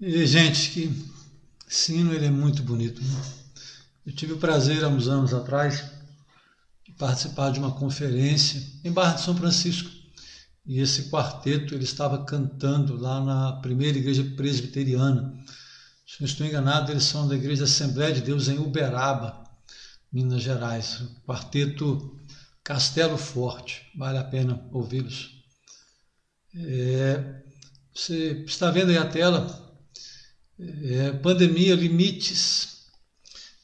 E, gente, que sino ele é muito bonito. Né? Eu tive o prazer, há uns anos atrás, de participar de uma conferência em Barra de São Francisco. E esse quarteto ele estava cantando lá na primeira igreja presbiteriana. Se não estou enganado, eles são da Igreja Assembleia de Deus em Uberaba, Minas Gerais. O quarteto Castelo Forte. Vale a pena ouvi-los. É, você está vendo aí a tela? É, pandemia, limites.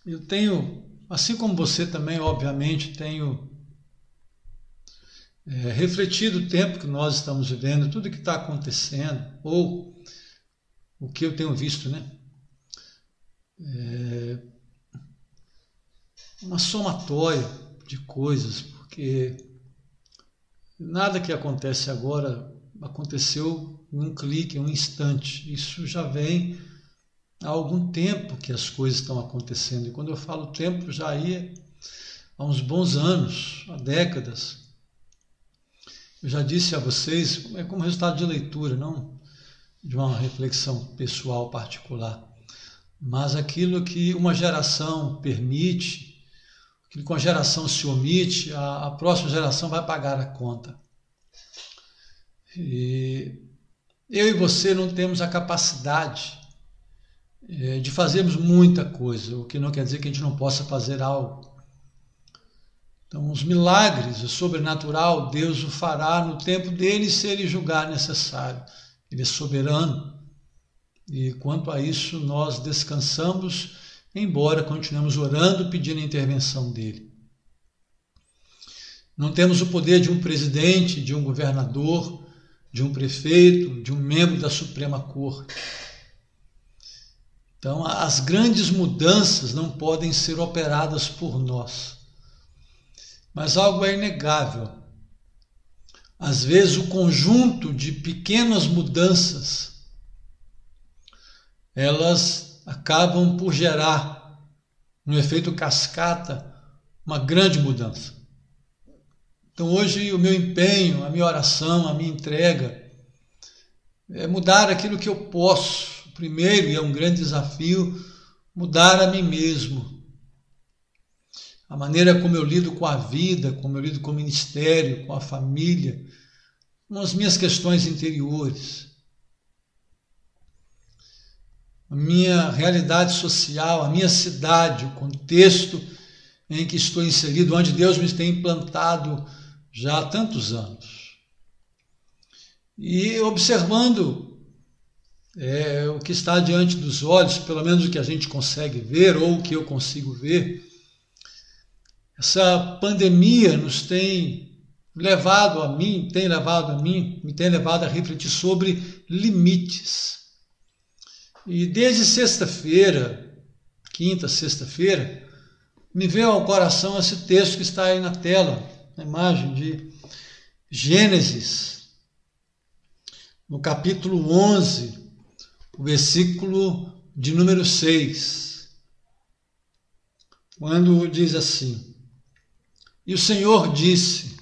Eu tenho, assim como você também, obviamente, tenho é, refletido o tempo que nós estamos vivendo, tudo que está acontecendo, ou o que eu tenho visto, né? É, uma somatória de coisas, porque nada que acontece agora aconteceu em um clique, em um instante. Isso já vem há algum tempo que as coisas estão acontecendo. E quando eu falo tempo, já ia há uns bons anos, há décadas. Eu já disse a vocês, é como resultado de leitura, não de uma reflexão pessoal particular, mas aquilo que uma geração permite, aquilo que uma geração se omite, a, a próxima geração vai pagar a conta. E eu e você não temos a capacidade de fazermos muita coisa, o que não quer dizer que a gente não possa fazer algo. Então, os milagres, o sobrenatural, Deus o fará no tempo dele se ele julgar necessário. Ele é soberano. E quanto a isso, nós descansamos, embora continuemos orando, pedindo a intervenção dele. Não temos o poder de um presidente, de um governador, de um prefeito, de um membro da Suprema Corte. Então, as grandes mudanças não podem ser operadas por nós. Mas algo é inegável. Às vezes, o conjunto de pequenas mudanças elas acabam por gerar, no efeito cascata, uma grande mudança. Então, hoje, o meu empenho, a minha oração, a minha entrega é mudar aquilo que eu posso primeiro, e é um grande desafio, mudar a mim mesmo. A maneira como eu lido com a vida, como eu lido com o ministério, com a família, com as minhas questões interiores. A minha realidade social, a minha cidade, o contexto em que estou inserido, onde Deus me tem implantado já há tantos anos. E observando é, o que está diante dos olhos, pelo menos o que a gente consegue ver ou o que eu consigo ver, essa pandemia nos tem levado a mim, tem levado a mim, me tem levado a refletir sobre limites. E desde sexta-feira, quinta, sexta-feira, me veio ao coração esse texto que está aí na tela, a imagem de Gênesis, no capítulo 11, o versículo de número 6, quando diz assim: E o Senhor disse: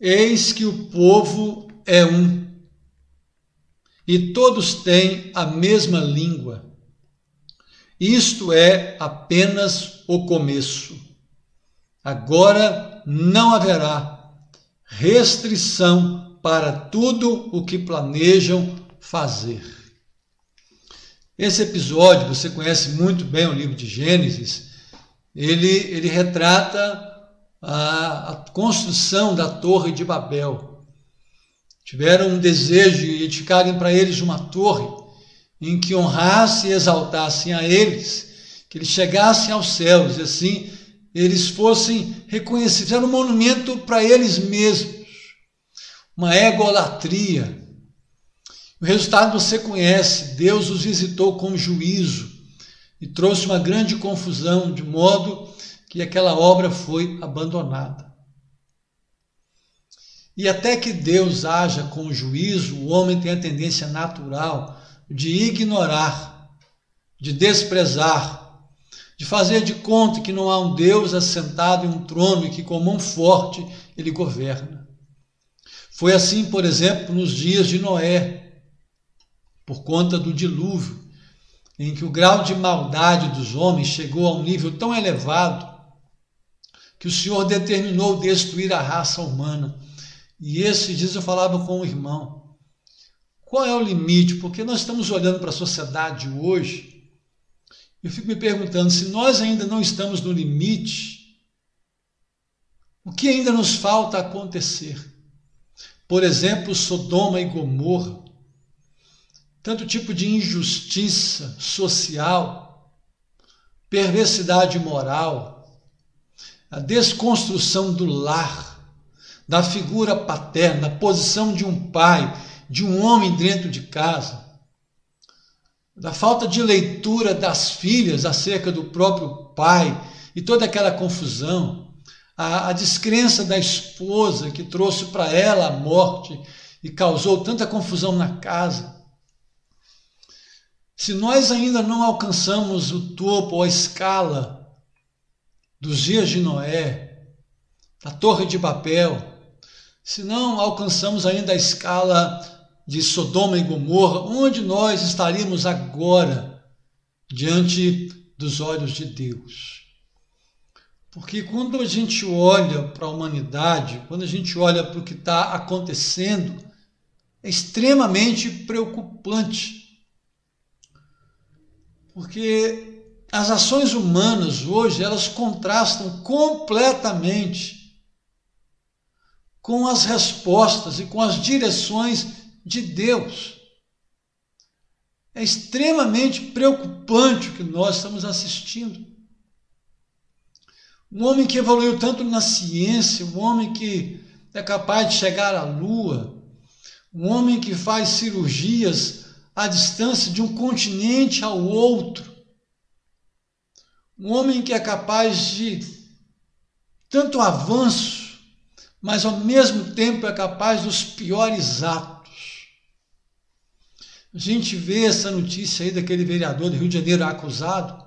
Eis que o povo é um, e todos têm a mesma língua. Isto é apenas o começo. Agora não haverá restrição para tudo o que planejam fazer. Esse episódio, você conhece muito bem o livro de Gênesis, ele, ele retrata a, a construção da Torre de Babel. Tiveram um desejo de edificarem para eles uma torre em que honrasse e exaltassem a eles, que eles chegassem aos céus e assim eles fossem reconhecidos. Era um monumento para eles mesmos, uma egolatria, o resultado você conhece: Deus os visitou com juízo e trouxe uma grande confusão, de modo que aquela obra foi abandonada. E até que Deus haja com juízo, o homem tem a tendência natural de ignorar, de desprezar, de fazer de conta que não há um Deus assentado em um trono e que com mão forte ele governa. Foi assim, por exemplo, nos dias de Noé por conta do dilúvio, em que o grau de maldade dos homens chegou a um nível tão elevado que o Senhor determinou destruir a raça humana. E esses dias eu falava com o irmão: qual é o limite? Porque nós estamos olhando para a sociedade hoje. Eu fico me perguntando se nós ainda não estamos no limite, o que ainda nos falta acontecer? Por exemplo, Sodoma e Gomorra tanto tipo de injustiça social, perversidade moral, a desconstrução do lar, da figura paterna, a posição de um pai, de um homem dentro de casa, da falta de leitura das filhas acerca do próprio pai e toda aquela confusão, a, a descrença da esposa que trouxe para ela a morte e causou tanta confusão na casa se nós ainda não alcançamos o topo a escala dos dias de Noé, da Torre de Babel, se não alcançamos ainda a escala de Sodoma e Gomorra, onde nós estaríamos agora diante dos olhos de Deus? Porque quando a gente olha para a humanidade, quando a gente olha para o que está acontecendo, é extremamente preocupante porque as ações humanas hoje elas contrastam completamente com as respostas e com as direções de Deus. É extremamente preocupante o que nós estamos assistindo. Um homem que evoluiu tanto na ciência, um homem que é capaz de chegar à lua, um homem que faz cirurgias a distância de um continente ao outro. Um homem que é capaz de tanto avanço, mas ao mesmo tempo é capaz dos piores atos. A gente vê essa notícia aí daquele vereador do Rio de Janeiro acusado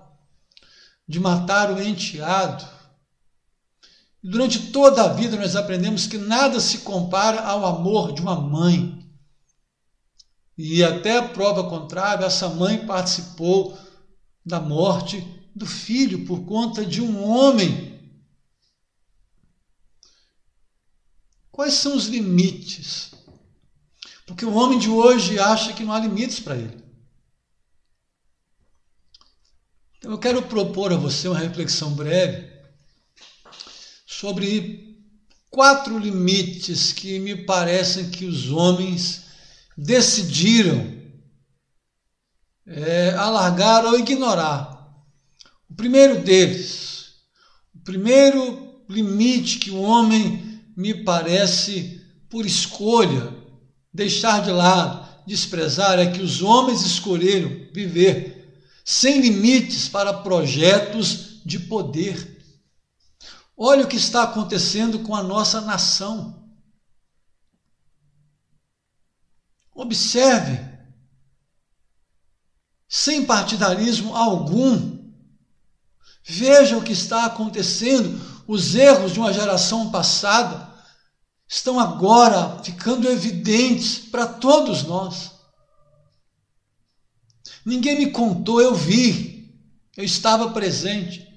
de matar o enteado. Durante toda a vida nós aprendemos que nada se compara ao amor de uma mãe. E até prova contrária, essa mãe participou da morte do filho por conta de um homem. Quais são os limites? Porque o homem de hoje acha que não há limites para ele. Então eu quero propor a você uma reflexão breve sobre quatro limites que me parecem que os homens decidiram é, alargar ou ignorar. O primeiro deles, o primeiro limite que o homem me parece, por escolha, deixar de lado, desprezar, é que os homens escolheram viver sem limites para projetos de poder. Olha o que está acontecendo com a nossa nação. Observe, sem partidarismo algum, veja o que está acontecendo. Os erros de uma geração passada estão agora ficando evidentes para todos nós. Ninguém me contou, eu vi, eu estava presente.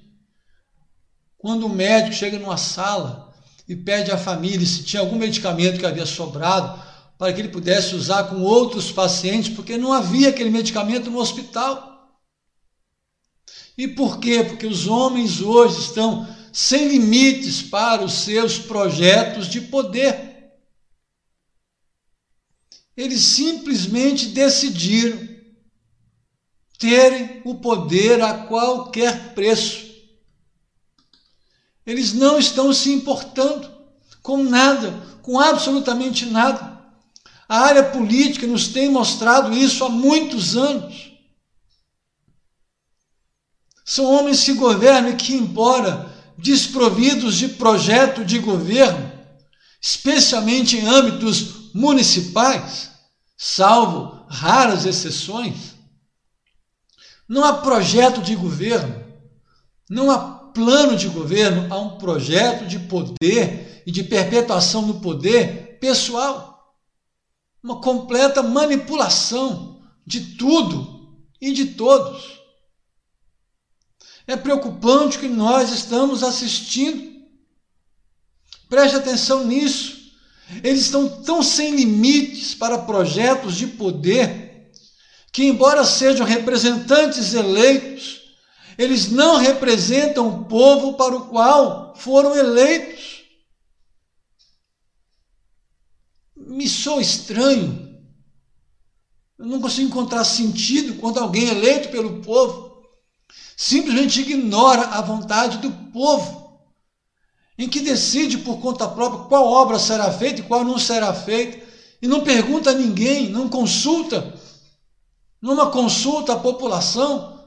Quando o médico chega numa sala e pede à família se tinha algum medicamento que havia sobrado, para que ele pudesse usar com outros pacientes, porque não havia aquele medicamento no hospital. E por quê? Porque os homens hoje estão sem limites para os seus projetos de poder. Eles simplesmente decidiram terem o poder a qualquer preço. Eles não estão se importando com nada, com absolutamente nada. A área política nos tem mostrado isso há muitos anos. São homens que governam e que, embora desprovidos de projeto de governo, especialmente em âmbitos municipais, salvo raras exceções, não há projeto de governo, não há plano de governo, há um projeto de poder e de perpetuação do poder pessoal uma completa manipulação de tudo e de todos. É preocupante o que nós estamos assistindo. Preste atenção nisso. Eles estão tão sem limites para projetos de poder que, embora sejam representantes eleitos, eles não representam o povo para o qual foram eleitos. Me sou estranho. Eu não consigo encontrar sentido quando alguém eleito pelo povo simplesmente ignora a vontade do povo, em que decide por conta própria qual obra será feita e qual não será feita, e não pergunta a ninguém, não consulta, numa consulta à população.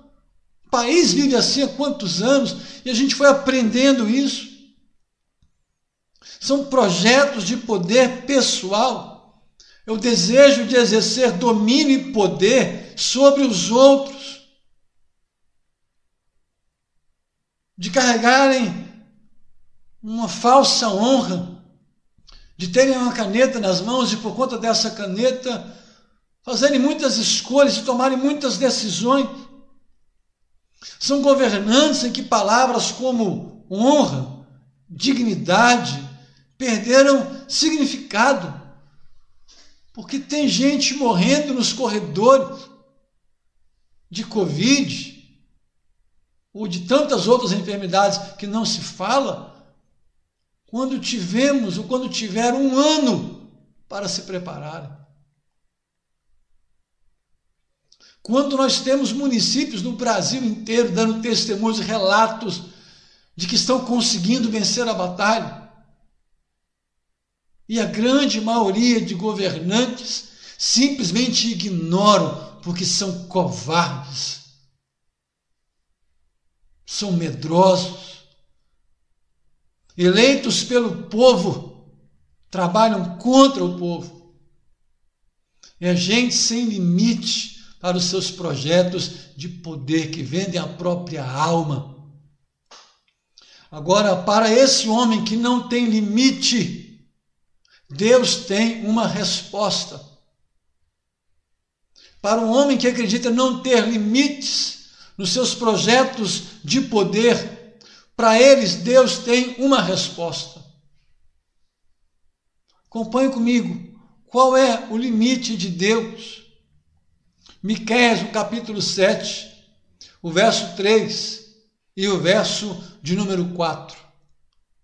O país vive assim há quantos anos e a gente foi aprendendo isso. São projetos de poder pessoal. É o desejo de exercer domínio e poder sobre os outros. de carregarem uma falsa honra, de terem uma caneta nas mãos e por conta dessa caneta fazerem muitas escolhas e tomarem muitas decisões. São governantes em que palavras como honra, dignidade perderam significado. Porque tem gente morrendo nos corredores de Covid, ou de tantas outras enfermidades que não se fala, quando tivemos ou quando tiver um ano para se preparar. Quando nós temos municípios no Brasil inteiro dando testemunhos, relatos de que estão conseguindo vencer a batalha, e a grande maioria de governantes simplesmente ignoram porque são covardes são medrosos, eleitos pelo povo, trabalham contra o povo. É gente sem limite para os seus projetos de poder que vendem a própria alma. Agora, para esse homem que não tem limite, Deus tem uma resposta. Para um homem que acredita não ter limites, nos seus projetos de poder, para eles Deus tem uma resposta. Acompanhe comigo. Qual é o limite de Deus? Miqueias, capítulo 7, o verso 3 e o verso de número 4.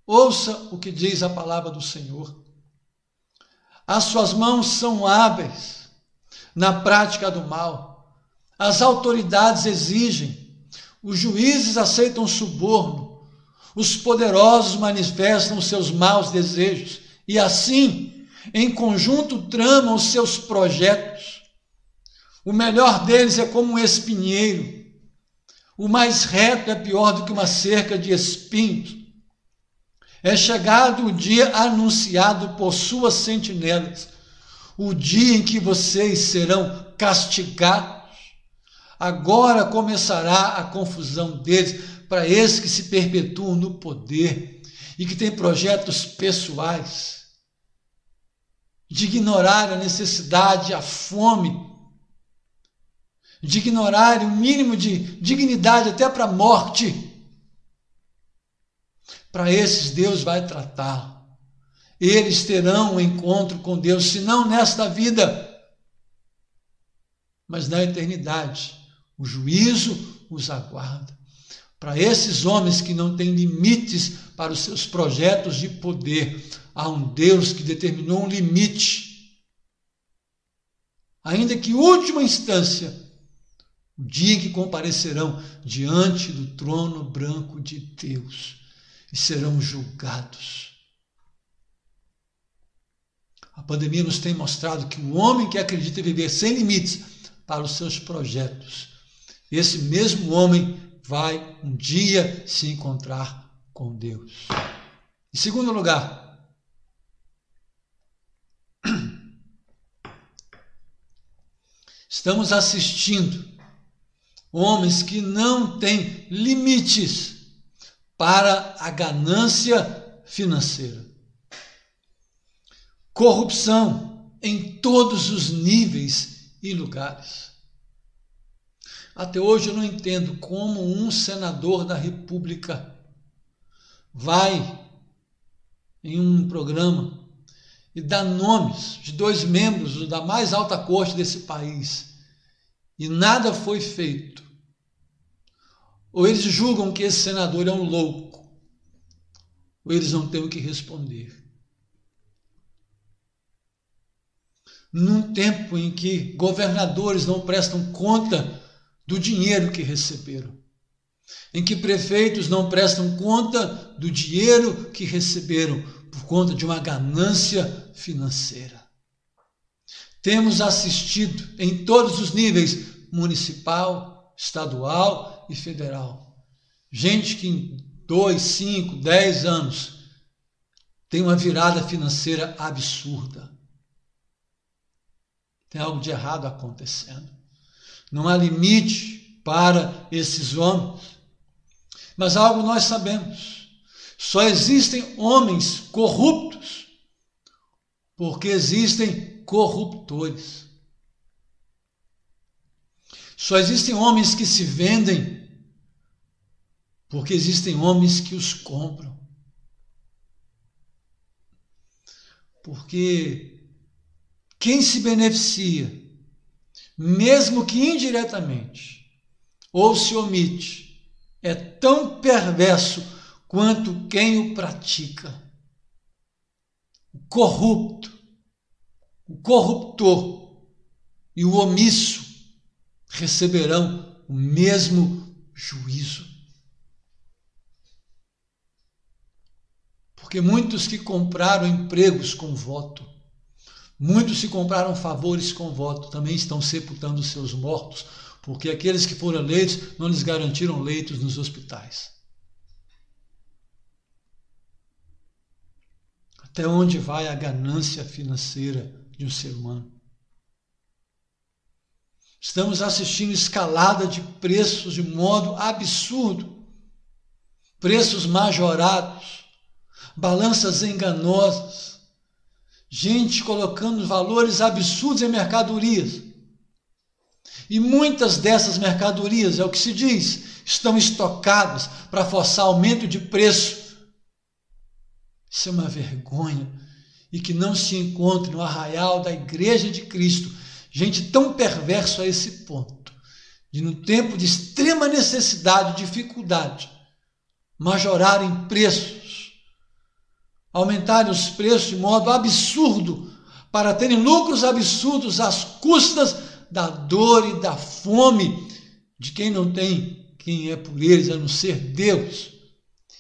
Ouça o que diz a palavra do Senhor. As suas mãos são hábeis na prática do mal. As autoridades exigem, os juízes aceitam suborno, os poderosos manifestam seus maus desejos. E assim, em conjunto, tramam os seus projetos. O melhor deles é como um espinheiro, o mais reto é pior do que uma cerca de espinhos. É chegado o dia anunciado por suas sentinelas, o dia em que vocês serão castigados Agora começará a confusão deles para esses que se perpetuam no poder e que têm projetos pessoais, de ignorar a necessidade, a fome, de ignorar o mínimo de dignidade até para a morte. Para esses, Deus vai tratar. Eles terão um encontro com Deus, se não nesta vida, mas na eternidade. O juízo os aguarda. Para esses homens que não têm limites para os seus projetos de poder, há um Deus que determinou um limite. Ainda que última instância, o dia em que comparecerão diante do trono branco de Deus e serão julgados. A pandemia nos tem mostrado que o homem que acredita viver sem limites para os seus projetos esse mesmo homem vai um dia se encontrar com Deus. Em segundo lugar, estamos assistindo homens que não têm limites para a ganância financeira. Corrupção em todos os níveis e lugares. Até hoje eu não entendo como um senador da República vai em um programa e dá nomes de dois membros da mais alta corte desse país e nada foi feito. Ou eles julgam que esse senador é um louco, ou eles não têm o que responder. Num tempo em que governadores não prestam conta do dinheiro que receberam, em que prefeitos não prestam conta do dinheiro que receberam por conta de uma ganância financeira. Temos assistido em todos os níveis municipal, estadual e federal. Gente que em dois, cinco, dez anos tem uma virada financeira absurda. Tem algo de errado acontecendo. Não há limite para esses homens. Mas algo nós sabemos. Só existem homens corruptos porque existem corruptores. Só existem homens que se vendem porque existem homens que os compram. Porque quem se beneficia, mesmo que indiretamente, ou se omite, é tão perverso quanto quem o pratica. O corrupto, o corruptor e o omisso receberão o mesmo juízo. Porque muitos que compraram empregos com voto, muitos que compraram favores com voto, também estão sepultando seus mortos, porque aqueles que foram eleitos não lhes garantiram leitos nos hospitais. Até onde vai a ganância financeira de um ser humano? Estamos assistindo escalada de preços de modo absurdo. Preços majorados, balanças enganosas, gente colocando valores absurdos em mercadorias. E muitas dessas mercadorias, é o que se diz, estão estocadas para forçar aumento de preço. Isso é uma vergonha e que não se encontre no arraial da Igreja de Cristo Gente tão perverso a esse ponto, de no tempo de extrema necessidade, dificuldade, majorarem preços, aumentarem os preços de modo absurdo, para terem lucros absurdos às custas da dor e da fome de quem não tem quem é por eles, a não ser Deus.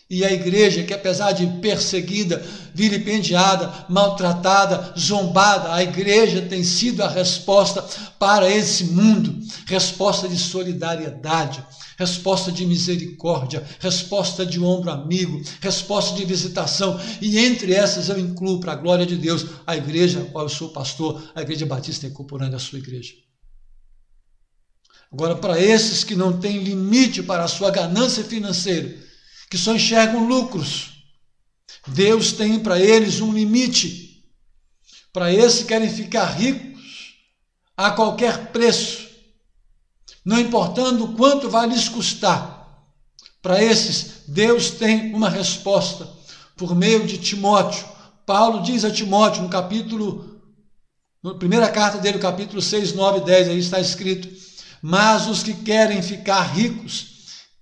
E a igreja, que apesar de perseguida, vilipendiada, maltratada, zombada, a igreja tem sido a resposta para esse mundo resposta de solidariedade, resposta de misericórdia, resposta de ombro amigo, resposta de visitação. E entre essas eu incluo, para a glória de Deus, a igreja, a qual eu sou pastor, a Igreja Batista incorporando a sua igreja. Agora, para esses que não têm limite para a sua ganância financeira, que só enxergam lucros. Deus tem para eles um limite. Para esses que querem ficar ricos a qualquer preço, não importando quanto vai lhes custar. Para esses, Deus tem uma resposta por meio de Timóteo. Paulo diz a Timóteo no capítulo, na primeira carta dele, capítulo 6, 9 e 10, aí está escrito: Mas os que querem ficar ricos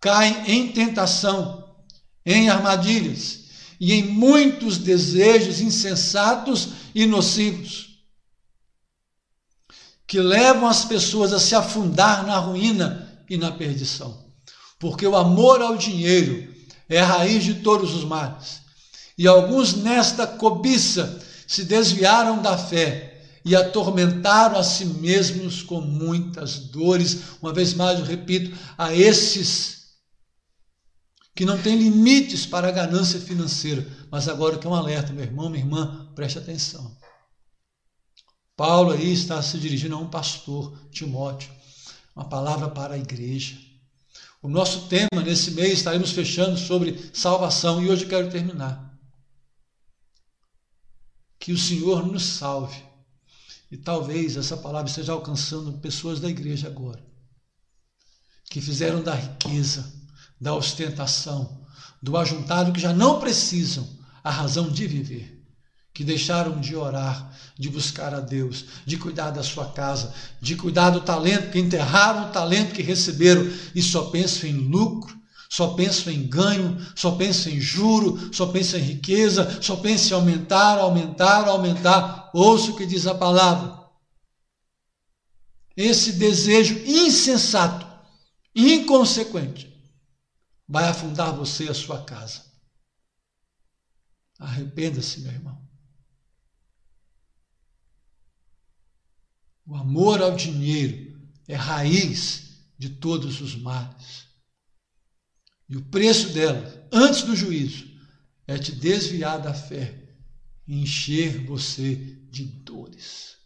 caem em tentação em armadilhas e em muitos desejos insensatos e nocivos, que levam as pessoas a se afundar na ruína e na perdição. Porque o amor ao dinheiro é a raiz de todos os males. E alguns nesta cobiça se desviaram da fé e atormentaram a si mesmos com muitas dores. Uma vez mais eu repito, a esses que não tem limites para a ganância financeira. Mas agora que é um alerta, meu irmão, minha irmã, preste atenção. Paulo aí está se dirigindo a um pastor, Timóteo, uma palavra para a igreja. O nosso tema nesse mês estaremos fechando sobre salvação e hoje quero terminar. Que o Senhor nos salve. E talvez essa palavra esteja alcançando pessoas da igreja agora que fizeram da riqueza, da ostentação, do ajuntado que já não precisam a razão de viver, que deixaram de orar, de buscar a Deus, de cuidar da sua casa, de cuidar do talento, que enterraram o talento que receberam e só pensam em lucro, só pensam em ganho, só pensam em juro, só pensam em riqueza, só pensam em aumentar, aumentar, aumentar. Ouça o que diz a palavra. Esse desejo insensato, inconsequente, vai afundar você e a sua casa. Arrependa-se, meu irmão. O amor ao dinheiro é raiz de todos os males. E o preço dela, antes do juízo, é te desviar da fé e encher você de dores.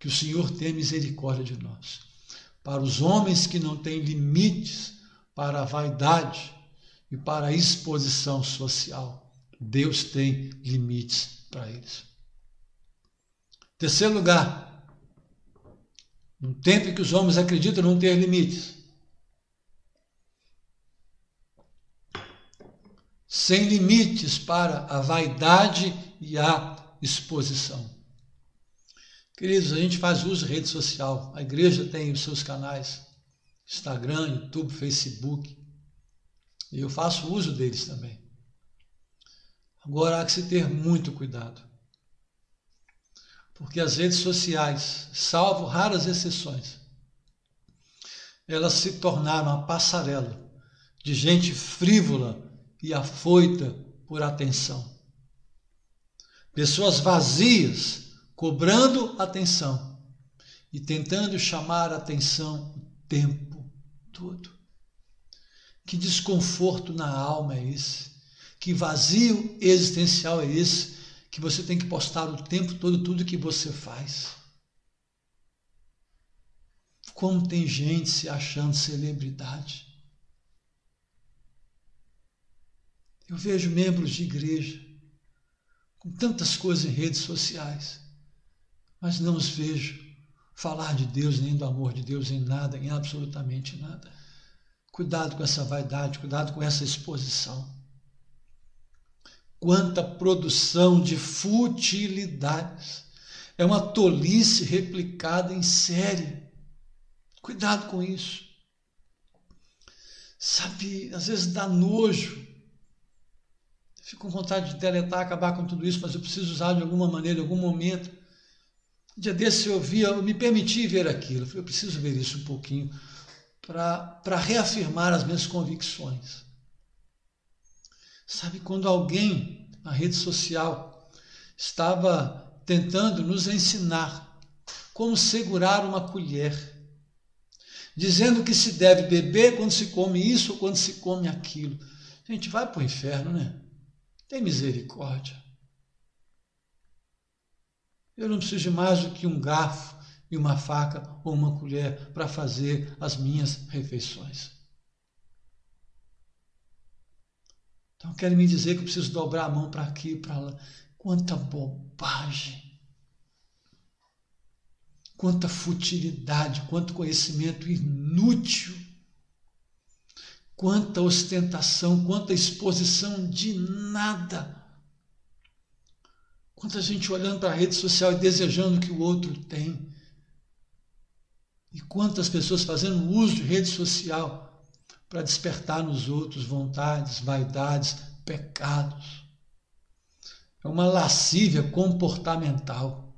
Que o Senhor tenha misericórdia de nós. Para os homens que não têm limites para a vaidade e para a exposição social, Deus tem limites para eles. Terceiro lugar, num tempo em que os homens acreditam não ter limites, sem limites para a vaidade e a exposição. Queridos, a gente faz uso de rede social, a igreja tem os seus canais, Instagram, YouTube, Facebook, e eu faço uso deles também. Agora há que se ter muito cuidado, porque as redes sociais, salvo raras exceções, elas se tornaram a passarela de gente frívola e afoita por atenção. Pessoas vazias, cobrando atenção e tentando chamar atenção o tempo todo. Que desconforto na alma é esse? Que vazio existencial é esse? Que você tem que postar o tempo todo tudo que você faz. Como tem gente se achando celebridade. Eu vejo membros de igreja com tantas coisas em redes sociais, mas não os vejo falar de Deus, nem do amor de Deus, em nada, em absolutamente nada. Cuidado com essa vaidade, cuidado com essa exposição. Quanta produção de futilidades. É uma tolice replicada em série. Cuidado com isso. Sabe, às vezes dá nojo Fico com vontade de deletar, acabar com tudo isso, mas eu preciso usar de alguma maneira, em algum momento. Dia desse eu via, eu me permiti ver aquilo. Eu preciso ver isso um pouquinho para reafirmar as minhas convicções. Sabe, quando alguém na rede social estava tentando nos ensinar como segurar uma colher, dizendo que se deve beber quando se come isso ou quando se come aquilo. Gente, vai para o inferno, né? Tem misericórdia. Eu não preciso de mais do que um garfo e uma faca ou uma colher para fazer as minhas refeições. Então querem me dizer que eu preciso dobrar a mão para aqui e para lá. Quanta bobagem! Quanta futilidade, quanto conhecimento inútil quanta ostentação, quanta exposição de nada. Quanta gente olhando para a rede social e desejando o que o outro tem. E quantas pessoas fazendo uso de rede social para despertar nos outros vontades, vaidades, pecados. É uma lascívia comportamental.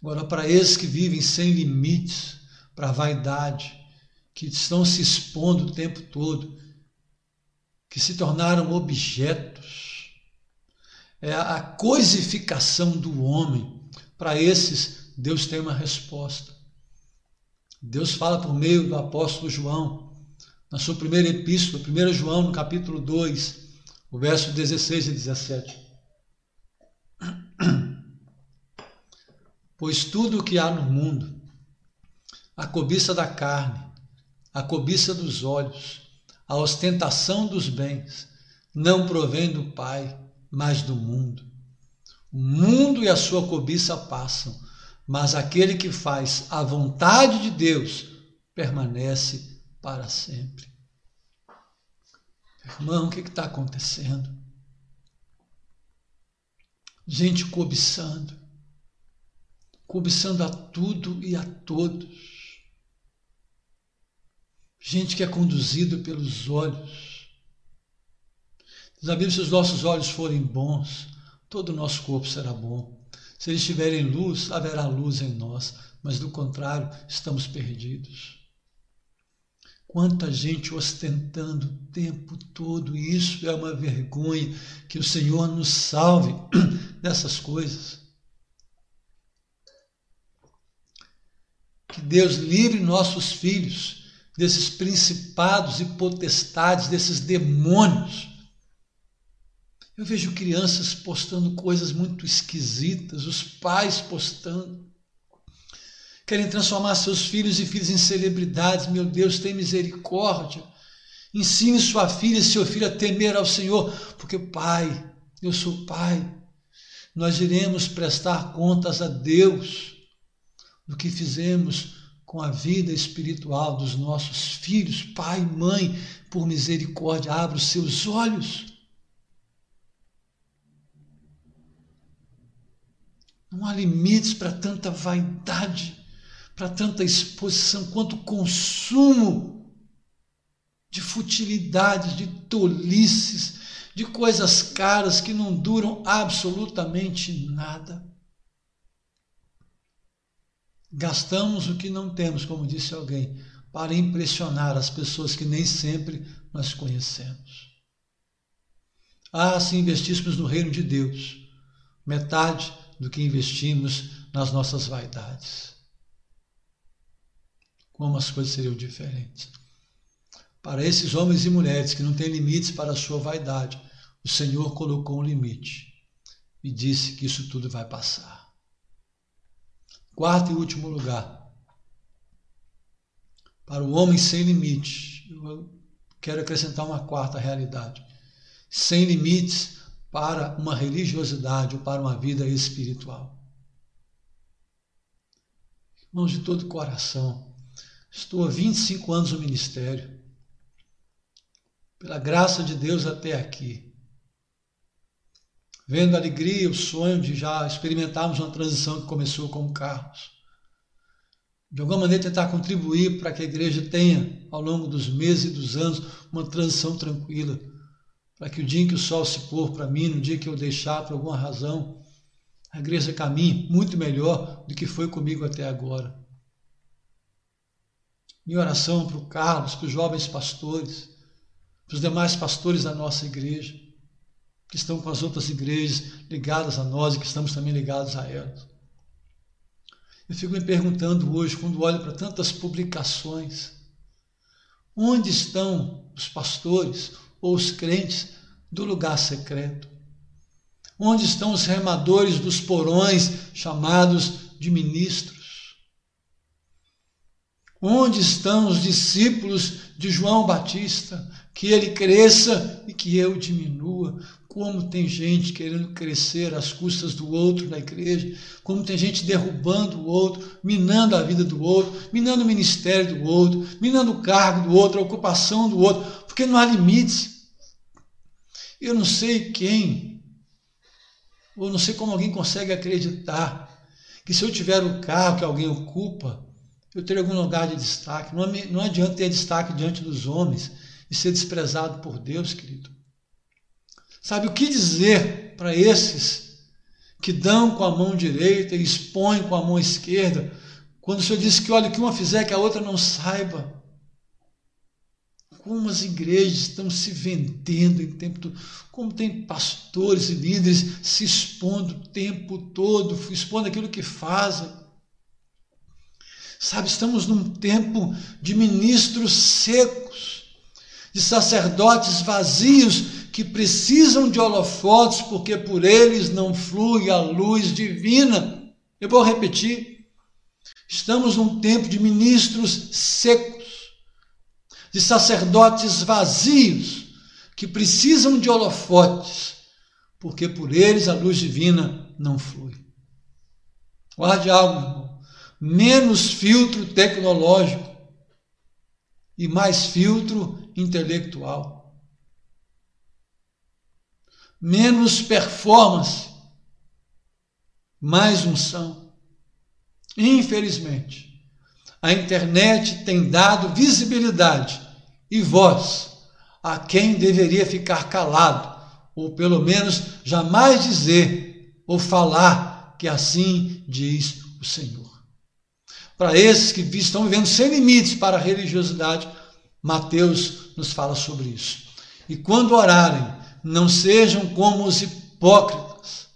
Agora, para esses que vivem sem limites, para a vaidade, que estão se expondo o tempo todo, que se tornaram objetos. É a coisificação do homem. Para esses, Deus tem uma resposta. Deus fala por meio do apóstolo João, na sua primeira epístola, 1 João, no capítulo 2, o verso 16 e 17. Pois tudo o que há no mundo, a cobiça da carne, a cobiça dos olhos, a ostentação dos bens, não provém do Pai, mas do mundo. O mundo e a sua cobiça passam, mas aquele que faz a vontade de Deus permanece para sempre. Irmão, o que está acontecendo? Gente cobiçando, cobiçando a tudo e a todos. Gente que é conduzido pelos olhos. Diz a Bíblia: se os nossos olhos forem bons, todo o nosso corpo será bom. Se eles tiverem luz, haverá luz em nós, mas do contrário, estamos perdidos. Quanta gente ostentando o tempo todo, isso é uma vergonha. Que o Senhor nos salve dessas coisas. Que Deus livre nossos filhos desses principados e potestades, desses demônios. Eu vejo crianças postando coisas muito esquisitas, os pais postando querem transformar seus filhos e filhas em celebridades. Meu Deus, tem misericórdia. Ensine sua filha e seu filho a temer ao Senhor, porque Pai, eu sou Pai. Nós iremos prestar contas a Deus do que fizemos com a vida espiritual dos nossos filhos. Pai, mãe, por misericórdia, abra os seus olhos. Não há limites para tanta vaidade para tanta exposição quanto consumo de futilidades, de tolices, de coisas caras que não duram absolutamente nada. Gastamos o que não temos, como disse alguém, para impressionar as pessoas que nem sempre nós conhecemos. Ah, se investíssemos no reino de Deus, metade do que investimos nas nossas vaidades como as coisas seriam diferentes. Para esses homens e mulheres que não têm limites para a sua vaidade, o Senhor colocou um limite e disse que isso tudo vai passar. Quarto e último lugar. Para o homem sem limite, eu quero acrescentar uma quarta realidade. Sem limites para uma religiosidade ou para uma vida espiritual. Irmãos, de todo coração, Estou há 25 anos no ministério. Pela graça de Deus até aqui. Vendo a alegria, o sonho de já experimentarmos uma transição que começou com o Carlos. De alguma maneira tentar contribuir para que a igreja tenha, ao longo dos meses e dos anos, uma transição tranquila. Para que o dia em que o sol se pôr para mim, no dia que eu deixar por alguma razão, a igreja caminhe muito melhor do que foi comigo até agora. Minha oração para o Carlos, para os jovens pastores, para os demais pastores da nossa igreja, que estão com as outras igrejas ligadas a nós e que estamos também ligados a elas. Eu fico me perguntando hoje, quando olho para tantas publicações, onde estão os pastores os crentes do lugar secreto? Onde estão os remadores dos porões chamados de ministros? Onde estão os discípulos de João Batista? Que ele cresça e que eu diminua. Como tem gente querendo crescer às custas do outro na igreja, como tem gente derrubando o outro, minando a vida do outro, minando o ministério do outro, minando o cargo do outro, a ocupação do outro, porque não há limites. Eu não sei quem, ou não sei como alguém consegue acreditar que se eu tiver o cargo que alguém ocupa, eu ter algum lugar de destaque. Não, não adianta ter destaque diante dos homens e ser desprezado por Deus, querido. Sabe o que dizer para esses que dão com a mão direita e expõem com a mão esquerda, quando o Senhor disse que, olha, o que uma fizer, que a outra não saiba? Como as igrejas estão se vendendo em tempo todo, como tem pastores e líderes se expondo o tempo todo, expondo aquilo que fazem. Sabe, estamos num tempo de ministros secos, de sacerdotes vazios que precisam de holofotes porque por eles não flui a luz divina. Eu vou repetir. Estamos num tempo de ministros secos, de sacerdotes vazios que precisam de holofotes porque por eles a luz divina não flui. Guarde algo, irmão menos filtro tecnológico, e mais filtro intelectual. Menos performance, mais unção. Infelizmente, a internet tem dado visibilidade e voz a quem deveria ficar calado, ou pelo menos jamais dizer ou falar que assim diz o Senhor. Para esses que estão vivendo sem limites para a religiosidade, Mateus nos fala sobre isso. E quando orarem, não sejam como os hipócritas,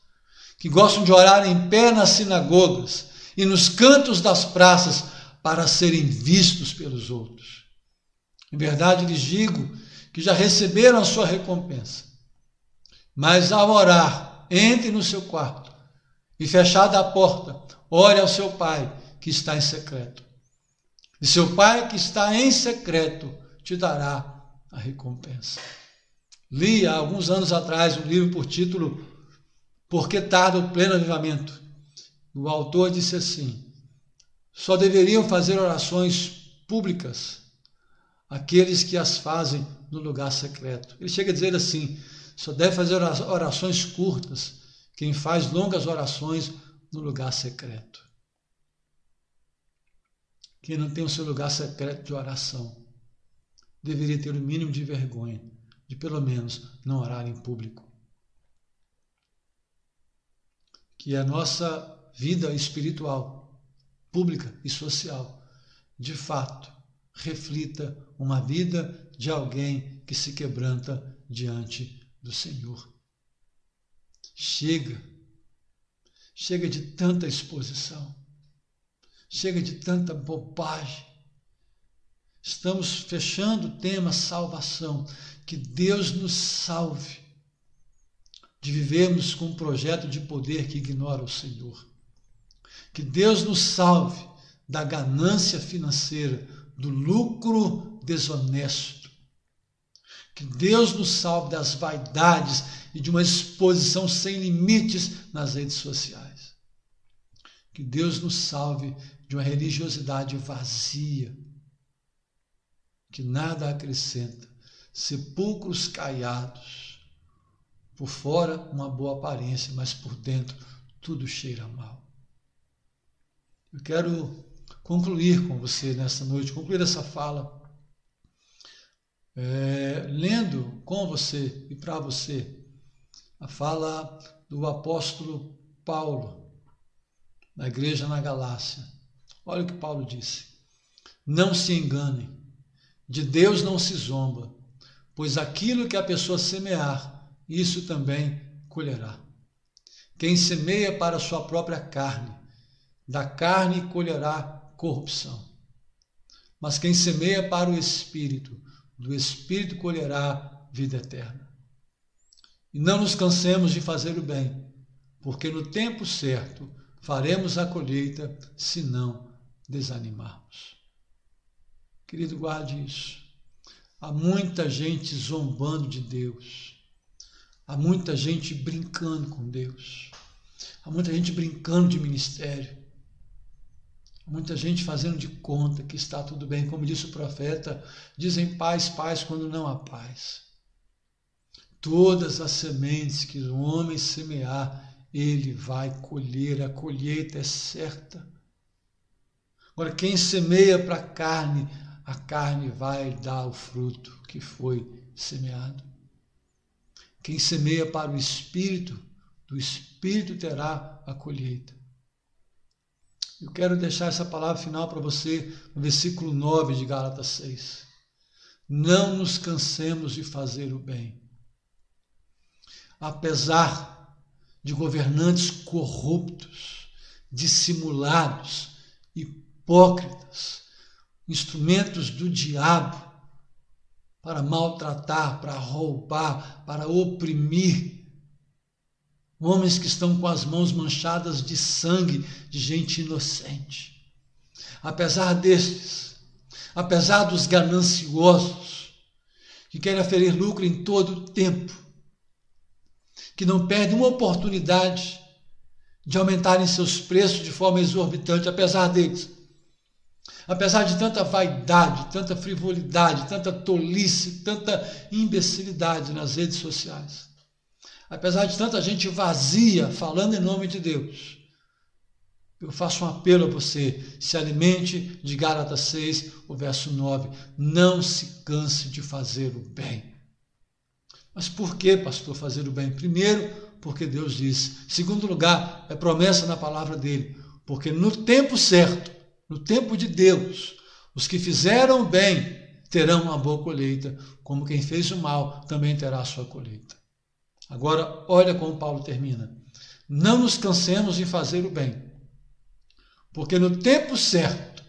que gostam de orar em pé nas sinagogas e nos cantos das praças para serem vistos pelos outros. Em verdade lhes digo que já receberam a sua recompensa. Mas ao orar, entre no seu quarto e fechada a porta, ore ao seu pai que está em secreto. E seu pai que está em secreto te dará a recompensa. Li há alguns anos atrás um livro por título Por que tarda o pleno avivamento? O autor disse assim: só deveriam fazer orações públicas aqueles que as fazem no lugar secreto. Ele chega a dizer assim: só deve fazer orações curtas quem faz longas orações no lugar secreto. Quem não tem o seu lugar secreto de oração deveria ter o mínimo de vergonha de pelo menos não orar em público. Que a nossa vida espiritual, pública e social, de fato, reflita uma vida de alguém que se quebranta diante do Senhor. Chega, chega de tanta exposição, chega de tanta bobagem. Estamos fechando o tema salvação. Que Deus nos salve de vivermos com um projeto de poder que ignora o Senhor. Que Deus nos salve da ganância financeira, do lucro desonesto. Que Deus nos salve das vaidades e de uma exposição sem limites nas redes sociais. Que Deus nos salve de uma religiosidade vazia, que nada acrescenta, sepulcros caiados, por fora uma boa aparência, mas por dentro tudo cheira mal. Eu quero concluir com você nessa noite, concluir essa fala, é, lendo com você e para você a fala do apóstolo Paulo, na igreja na Galácia. Olha o que Paulo disse: Não se enganem, de Deus não se zomba, pois aquilo que a pessoa semear, isso também colherá. Quem semeia para a sua própria carne, da carne colherá corrupção. Mas quem semeia para o Espírito, do Espírito colherá vida eterna. E não nos cansemos de fazer o bem, porque no tempo certo faremos a colheita se não desanimarmos. Querido, guarde isso. Há muita gente zombando de Deus. Há muita gente brincando com Deus. Há muita gente brincando de ministério. Muita gente fazendo de conta que está tudo bem, como disse o profeta, dizem paz, paz quando não há paz. Todas as sementes que o homem semear, ele vai colher, a colheita é certa. Agora, quem semeia para a carne, a carne vai dar o fruto que foi semeado. Quem semeia para o espírito, do espírito terá a colheita. Eu quero deixar essa palavra final para você no versículo 9 de Gálatas 6. Não nos cansemos de fazer o bem. Apesar de governantes corruptos, dissimulados, hipócritas, instrumentos do diabo para maltratar, para roubar, para oprimir, homens que estão com as mãos manchadas de sangue de gente inocente. Apesar destes, apesar dos gananciosos, que querem aferir lucro em todo o tempo, que não perdem uma oportunidade de aumentarem seus preços de forma exorbitante, apesar deles, Apesar de tanta vaidade, tanta frivolidade, tanta tolice, tanta imbecilidade nas redes sociais. Apesar de tanta gente vazia falando em nome de Deus. Eu faço um apelo a você, se alimente de Gálatas 6, o verso 9. Não se canse de fazer o bem. Mas por que, pastor, fazer o bem? Primeiro, porque Deus diz. Segundo lugar, é promessa na palavra dele. Porque no tempo certo, no tempo de Deus, os que fizeram o bem terão uma boa colheita, como quem fez o mal também terá a sua colheita. Agora, olha como Paulo termina. Não nos cansemos em fazer o bem, porque no tempo certo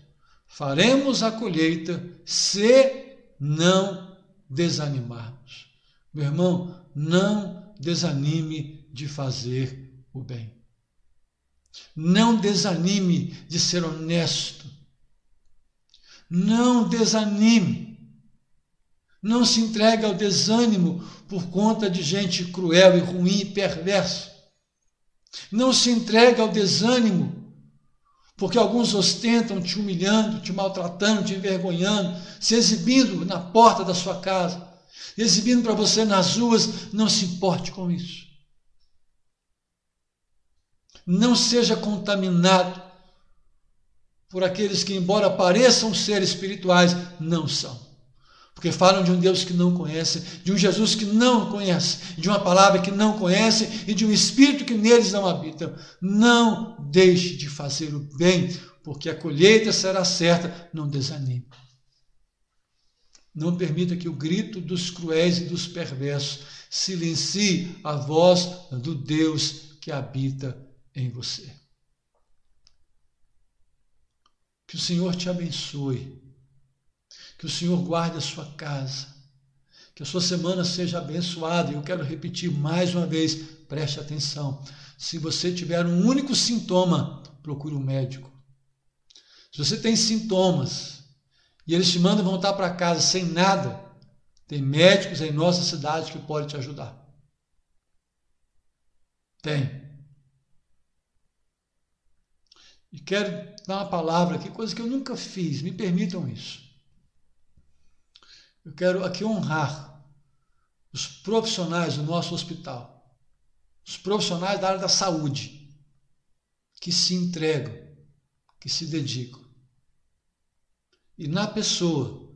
faremos a colheita se não desanimarmos. Meu irmão, não desanime de fazer o bem. Não desanime de ser honesto. Não desanime. Não se entregue ao desânimo por conta de gente cruel e ruim e perversa. Não se entregue ao desânimo porque alguns ostentam te humilhando, te maltratando, te envergonhando, se exibindo na porta da sua casa, exibindo para você nas ruas. Não se importe com isso. Não seja contaminado por aqueles que, embora pareçam ser espirituais, não são. Porque falam de um Deus que não conhece, de um Jesus que não conhece, de uma palavra que não conhece e de um Espírito que neles não habita. Não deixe de fazer o bem, porque a colheita será certa. Não desanime. Não permita que o grito dos cruéis e dos perversos silencie a voz do Deus que habita em você. Que o Senhor te abençoe, que o Senhor guarde a sua casa, que a sua semana seja abençoada. E eu quero repetir mais uma vez, preste atenção. Se você tiver um único sintoma, procure um médico. Se você tem sintomas e eles te mandam voltar para casa sem nada, tem médicos em nossa cidade que podem te ajudar. Tem. E quero dar uma palavra aqui, coisa que eu nunca fiz, me permitam isso. Eu quero aqui honrar os profissionais do nosso hospital, os profissionais da área da saúde, que se entregam, que se dedicam. E na pessoa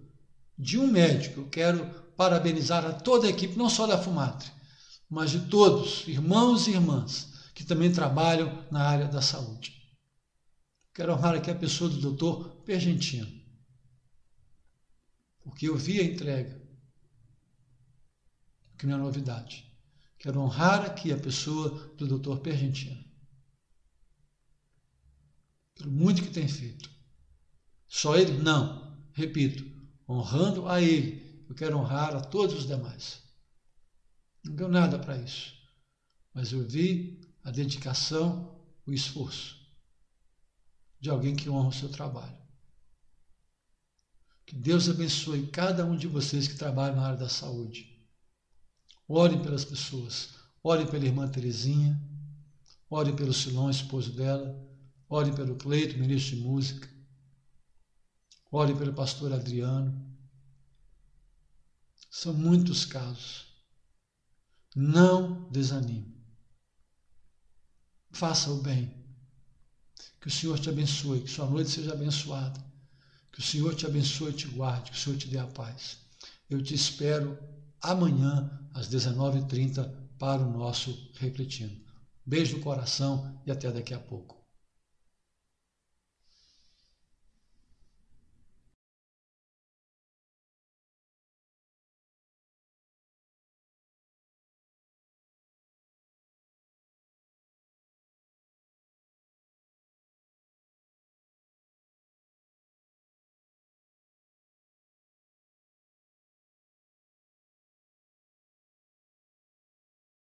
de um médico, eu quero parabenizar a toda a equipe, não só da Fumatre, mas de todos, irmãos e irmãs, que também trabalham na área da saúde. Quero honrar aqui a pessoa do doutor Pergentino, porque eu vi a entrega, que não é novidade. Quero honrar aqui a pessoa do doutor Pergentino, pelo muito que tem feito. Só ele? Não. Repito, honrando a ele, eu quero honrar a todos os demais. Não deu nada para isso, mas eu vi a dedicação, o esforço de alguém que honra o seu trabalho. Que Deus abençoe cada um de vocês que trabalham na área da saúde. Orem pelas pessoas. Orem pela irmã Terezinha. Orem pelo Silão, esposo dela. Orem pelo Cleito, ministro de música. Orem pelo pastor Adriano. São muitos casos. Não desanime. Faça o bem. Que o Senhor te abençoe, que sua noite seja abençoada. Que o Senhor te abençoe e te guarde, que o Senhor te dê a paz. Eu te espero amanhã, às 19h30, para o nosso Refletindo. Beijo no coração e até daqui a pouco.